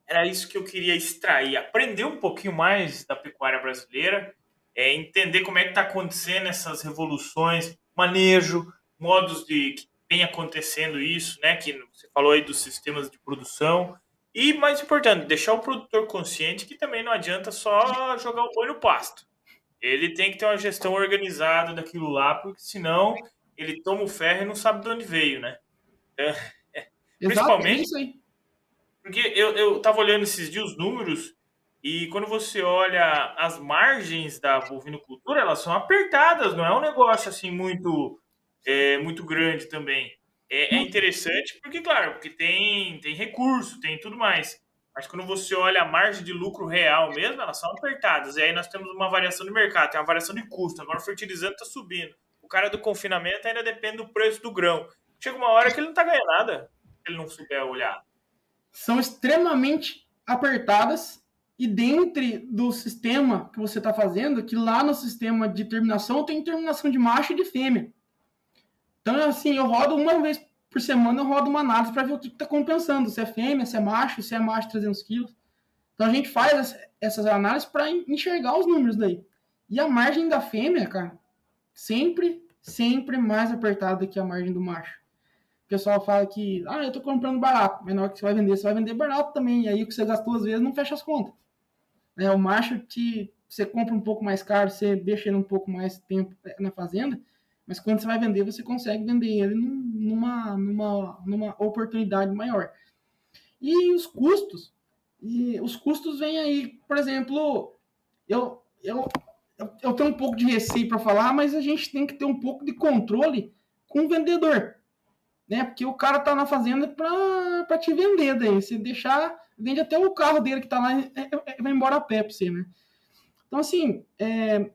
era isso que eu queria extrair, aprender um pouquinho mais da pecuária brasileira, é, entender como é que está acontecendo essas revoluções, manejo, modos de que vem acontecendo isso, né? Que você falou aí dos sistemas de produção E mais importante, deixar o produtor consciente que também não adianta só jogar o boi no pasto. Ele tem que ter uma gestão organizada daquilo lá, porque senão ele toma o ferro e não sabe de onde veio, né? É, é, principalmente. Exato, é porque eu, eu tava olhando esses dias os números e quando você olha as margens da bovinocultura, elas são apertadas, não é um negócio assim muito, é, muito grande também. É, é, interessante porque, claro, porque tem, tem recurso, tem tudo mais. Mas quando você olha a margem de lucro real mesmo, elas são apertadas. E aí nós temos uma variação de mercado, tem uma variação de custo. Agora o fertilizante está subindo. O cara do confinamento ainda depende do preço do grão. Chega uma hora que ele não está ganhando nada, se ele não souber olhar. São extremamente apertadas e dentro do sistema que você está fazendo, que lá no sistema de terminação tem terminação de macho e de fêmea. Então, assim, eu rodo uma vez por semana, eu rodo uma análise para ver o que está compensando, se é fêmea, se é macho, se é macho 300 quilos. Então, a gente faz essas análises para enxergar os números daí. E a margem da fêmea, cara, sempre, sempre mais apertada que a margem do macho. O pessoal fala que, ah, eu tô comprando barato, mas na hora que você vai vender, você vai vender barato também. E aí o que você gastou às vezes não fecha as contas. É, o macho te, você compra um pouco mais caro, você deixa ele um pouco mais tempo na fazenda, mas quando você vai vender, você consegue vender ele numa, numa, numa oportunidade maior. E os custos, e os custos vêm aí, por exemplo, eu, eu, eu tenho um pouco de receio para falar, mas a gente tem que ter um pouco de controle com o vendedor. Né? Porque o cara tá na fazenda para te vender daí. Se deixar, vende até o carro dele que tá lá e vai embora a você, né? Então, assim, é,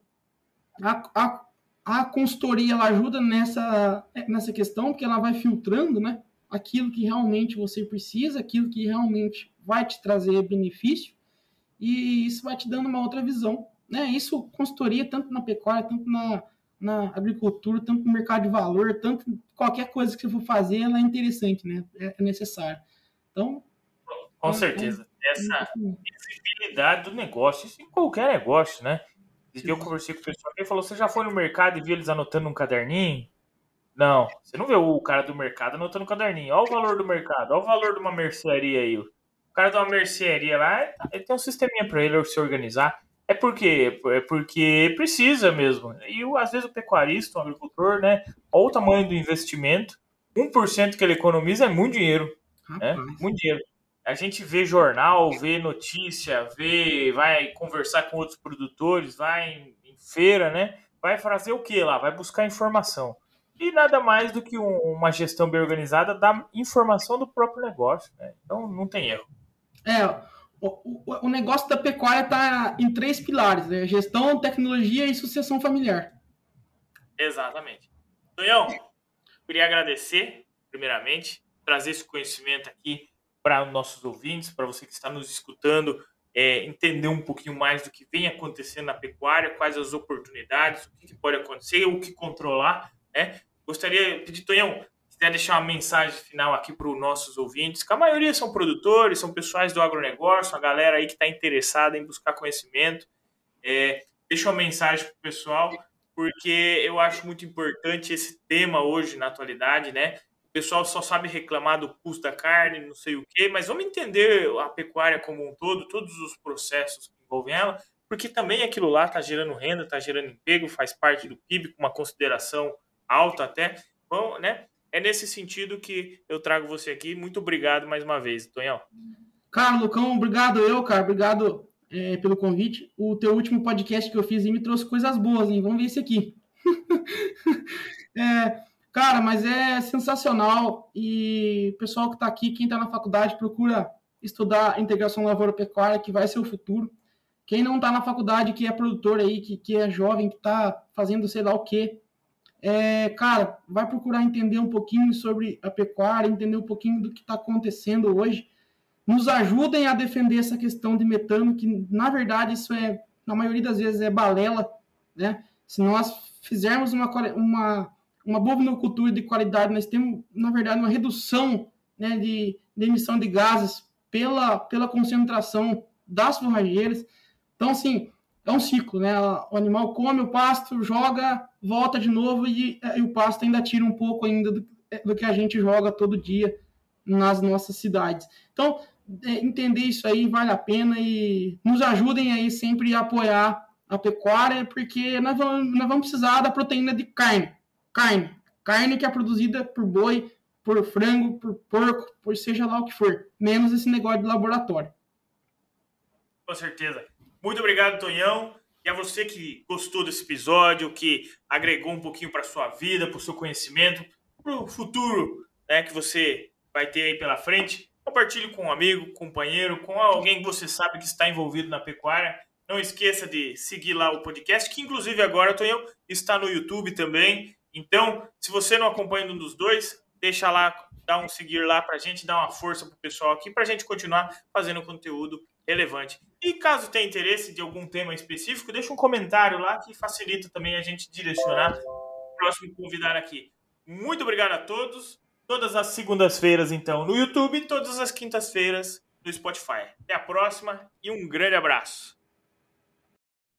a, a, a consultoria ela ajuda nessa, nessa questão, porque ela vai filtrando né, aquilo que realmente você precisa, aquilo que realmente vai te trazer benefício, e isso vai te dando uma outra visão. Né? Isso, consultoria, tanto na pecuária, tanto na, na agricultura, tanto no mercado de valor, tanto qualquer coisa que você for fazer, ela é interessante, né? é, é necessário. Então. Com certeza. Essa visibilidade do negócio, isso em qualquer negócio, né? Eu conversei com o pessoal e falou: você já foi no mercado e viu eles anotando um caderninho? Não, você não vê o cara do mercado anotando um caderninho. Olha o valor do mercado, olha o valor de uma mercearia aí. O cara de uma mercearia lá, ele tem um sisteminha para ele se organizar. É porque é porque precisa mesmo. E às vezes o pecuarista, o agricultor, né? Olha o tamanho do investimento. 1% que ele economiza é muito dinheiro. Né? Muito dinheiro a gente vê jornal, vê notícia, vê, vai conversar com outros produtores, vai em, em feira, né? Vai fazer o que lá? Vai buscar informação. E nada mais do que um, uma gestão bem organizada da informação do próprio negócio, né? Então não tem erro. É, o, o, o negócio da pecuária está em três pilares, né? Gestão, tecnologia e sucessão familiar. Exatamente. Tonhão, queria agradecer, primeiramente, trazer esse conhecimento aqui para nossos ouvintes, para você que está nos escutando, é, entender um pouquinho mais do que vem acontecendo na pecuária, quais as oportunidades, o que, pode acontecer, o que controlar. Né? Gostaria de pedir, Tonhão, se quiser deixar uma mensagem final aqui para os nossos ouvintes, que a maioria são produtores, são pessoais do agronegócio, a galera aí que está interessada em buscar conhecimento. É, deixa uma mensagem para o pessoal, porque eu acho muito importante esse tema hoje na atualidade, né? Pessoal só sabe reclamar do custo da carne, não sei o quê, mas vamos entender a pecuária como um todo, todos os processos que envolvem ela, porque também aquilo lá está gerando renda, está gerando emprego, faz parte do PIB, com uma consideração alta até. Bom, né? É nesse sentido que eu trago você aqui. Muito obrigado mais uma vez, Tonhão. Cara, Lucão, obrigado eu, cara. Obrigado é, pelo convite. O teu último podcast que eu fiz me trouxe coisas boas, hein? Vamos ver esse aqui. é, Cara, mas é sensacional e o pessoal que está aqui, quem está na faculdade, procura estudar integração lavoura-pecuária, que vai ser o futuro. Quem não está na faculdade, que é produtor aí, que, que é jovem, que está fazendo sei lá o quê, é, cara, vai procurar entender um pouquinho sobre a pecuária, entender um pouquinho do que está acontecendo hoje. Nos ajudem a defender essa questão de metano, que na verdade isso é, na maioria das vezes, é balela, né? Se nós fizermos uma, uma uma bovinocultura de qualidade, nós temos, na verdade, uma redução né, de, de emissão de gases pela, pela concentração das forrageiras. Então, assim, é um ciclo, né? O animal come o pasto, joga, volta de novo e, e o pasto ainda tira um pouco ainda do, do, que a gente joga todo dia nas nossas cidades. Então, é, entender isso aí vale a pena e nos ajudem aí sempre a apoiar a pecuária, porque nós vamos, nós vamos precisar da proteína de carne. Carne. Carne que é produzida por boi, por frango, por porco, por seja lá o que for. Menos esse negócio de laboratório. Com certeza. Muito obrigado, Tonhão. E a você que gostou desse episódio, que agregou um pouquinho para sua vida, para o seu conhecimento, para o futuro né, que você vai ter aí pela frente. Compartilhe com um amigo, companheiro, com alguém que você sabe que está envolvido na pecuária. Não esqueça de seguir lá o podcast, que inclusive agora, Tonhão, está no YouTube também. Então, se você não acompanha um dos dois, deixa lá, dá um seguir lá para a gente, dá uma força para o pessoal aqui, para a gente continuar fazendo conteúdo relevante. E caso tenha interesse de algum tema específico, deixa um comentário lá que facilita também a gente direcionar o próximo convidado aqui. Muito obrigado a todos. Todas as segundas-feiras, então, no YouTube, todas as quintas-feiras no Spotify. Até a próxima e um grande abraço.